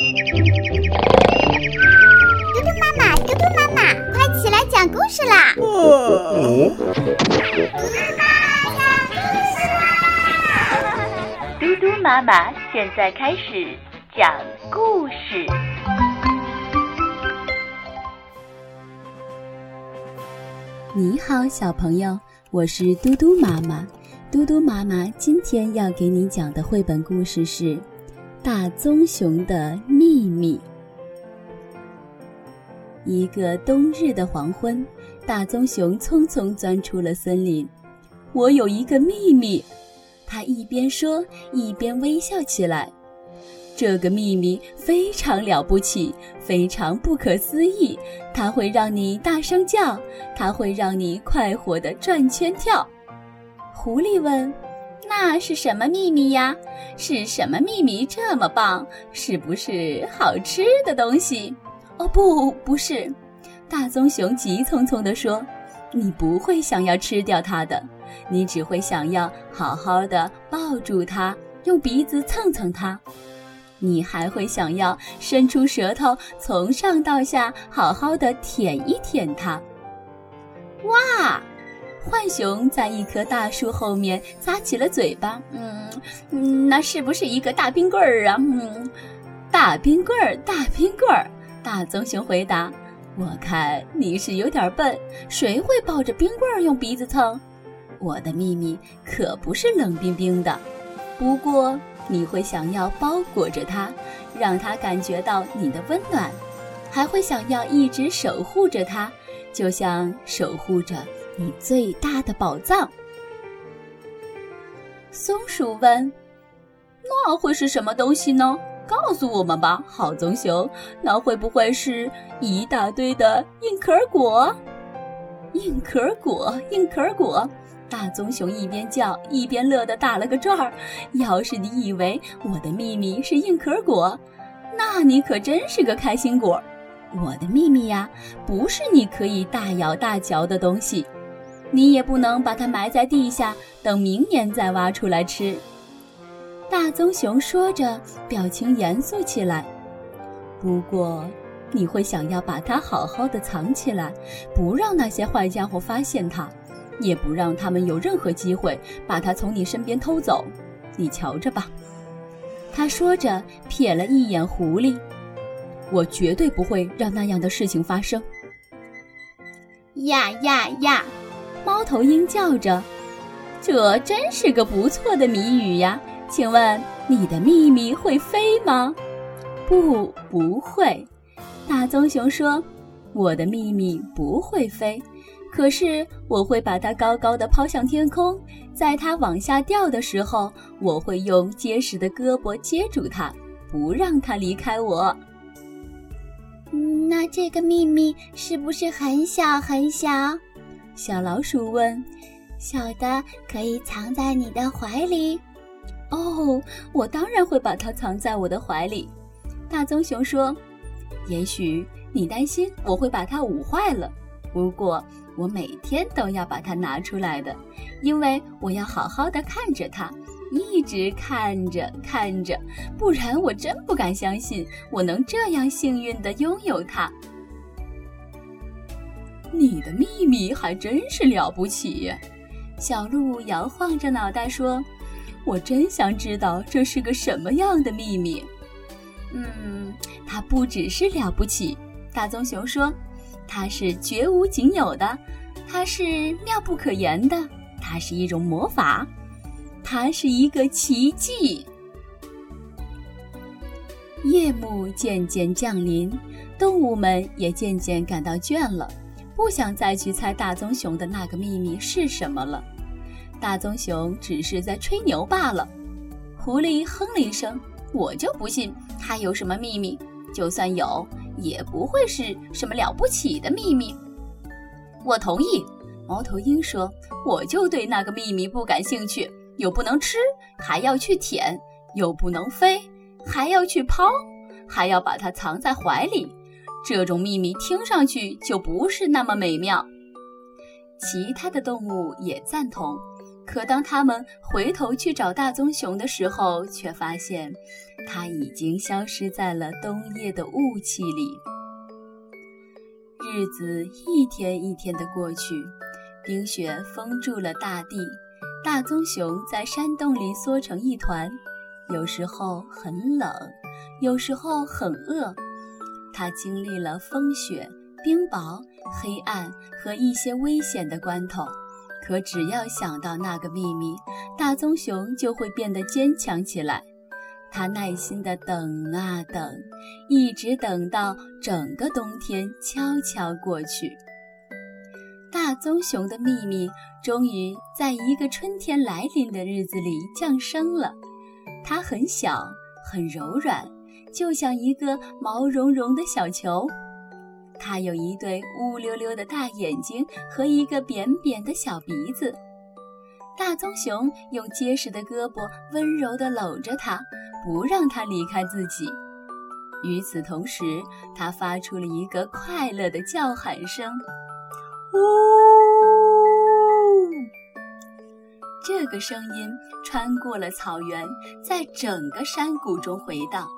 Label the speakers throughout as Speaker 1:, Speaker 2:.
Speaker 1: 嘟嘟妈妈，嘟嘟妈妈，快起来讲故事啦！嘟嘟妈妈讲故事
Speaker 2: 啦！嘟嘟妈妈现在开始讲故事。
Speaker 3: 你好，小朋友，我是嘟嘟妈妈。嘟嘟妈妈今天要给你讲的绘本故事是《大棕熊的秘密》。一个冬日的黄昏，大棕熊匆匆钻出了森林。我有一个秘密，他一边说一边微笑起来。这个秘密非常了不起，非常不可思议。它会让你大声叫，它会让你快活地转圈跳。狐狸问：“那是什么秘密呀？是什么秘密这么棒？是不是好吃的东西？”“哦，不，不是。”大棕熊急匆匆地说：“你不会想要吃掉它的，你只会想要好好的抱住它，用鼻子蹭蹭它。你还会想要伸出舌头，从上到下好好的舔一舔它。”哇！浣熊在一棵大树后面咂起了嘴巴，嗯嗯，那是不是一个大冰棍儿啊？嗯，大冰棍儿，大冰棍儿。大棕熊回答：“我看你是有点笨，谁会抱着冰棍儿用鼻子蹭？我的秘密可不是冷冰冰的，不过你会想要包裹着它，让它感觉到你的温暖，还会想要一直守护着它，就像守护着。”你最大的宝藏。松鼠问：“那会是什么东西呢？告诉我们吧，好棕熊。那会不会是一大堆的硬壳果？硬壳果，硬壳果！”大棕熊一边叫一边乐得打了个转儿。要是你以为我的秘密是硬壳果，那你可真是个开心果。我的秘密呀，不是你可以大摇大嚼的东西。你也不能把它埋在地下，等明年再挖出来吃。大棕熊说着，表情严肃起来。不过，你会想要把它好好的藏起来，不让那些坏家伙发现它，也不让他们有任何机会把它从你身边偷走。你瞧着吧。他说着，瞥了一眼狐狸。我绝对不会让那样的事情发生。
Speaker 1: 呀呀呀！
Speaker 3: 猫头鹰叫着：“这真是个不错的谜语呀！请问你的秘密会飞吗？”“不，不会。”大棕熊说：“我的秘密不会飞，可是我会把它高高的抛向天空，在它往下掉的时候，我会用结实的胳膊接住它，不让它离开我。”“
Speaker 1: 那这个秘密是不是很小很小？”
Speaker 3: 小老鼠问：“
Speaker 1: 小的可以藏在你的怀里？”“
Speaker 3: 哦，我当然会把它藏在我的怀里。”大棕熊说：“也许你担心我会把它捂坏了，不过我每天都要把它拿出来的，因为我要好好的看着它，一直看着看着，不然我真不敢相信我能这样幸运地拥有它。”你的秘密还真是了不起，小鹿摇晃着脑袋说：“我真想知道这是个什么样的秘密。”嗯，它不只是了不起，大棕熊说：“它是绝无仅有的，它是妙不可言的，它是一种魔法，它是一个奇迹。”夜幕渐渐降临，动物们也渐渐感到倦了。不想再去猜大棕熊的那个秘密是什么了，大棕熊只是在吹牛罢了。狐狸哼了一声：“我就不信它有什么秘密，就算有，也不会是什么了不起的秘密。”我同意，猫头鹰说：“我就对那个秘密不感兴趣，又不能吃，还要去舔；又不能飞，还要去抛，还要把它藏在怀里。”这种秘密听上去就不是那么美妙。其他的动物也赞同，可当他们回头去找大棕熊的时候，却发现它已经消失在了冬夜的雾气里。日子一天一天的过去，冰雪封住了大地，大棕熊在山洞里缩成一团，有时候很冷，有时候很饿。它经历了风雪、冰雹、黑暗和一些危险的关头。可只要想到那个秘密，大棕熊就会变得坚强起来。他耐心地等啊等，一直等到整个冬天悄悄过去。大棕熊的秘密终于在一个春天来临的日子里降生了。它很小，很柔软，就像一个毛茸茸的小球。它有一对乌溜溜的大眼睛和一个扁扁的小鼻子。大棕熊用结实的胳膊温柔地搂着它，不让它离开自己。与此同时，它发出了一个快乐的叫喊声：“呜！”这个声音穿过了草原，在整个山谷中回荡。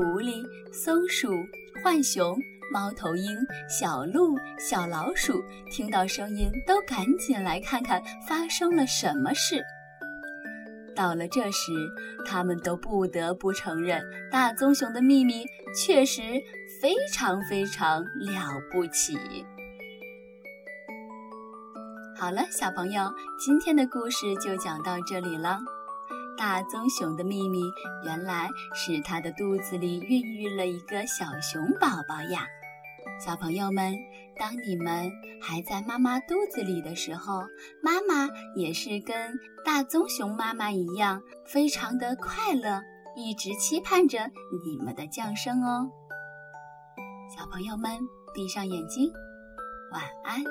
Speaker 3: 狐狸、松鼠、浣熊。猫头鹰、小鹿、小老鼠听到声音，都赶紧来看看发生了什么事。到了这时，他们都不得不承认，大棕熊的秘密确实非常非常了不起。好了，小朋友，今天的故事就讲到这里了。大棕熊的秘密，原来是它的肚子里孕育了一个小熊宝宝呀。小朋友们，当你们还在妈妈肚子里的时候，妈妈也是跟大棕熊妈妈一样，非常的快乐，一直期盼着你们的降生哦。小朋友们，闭上眼睛，晚安。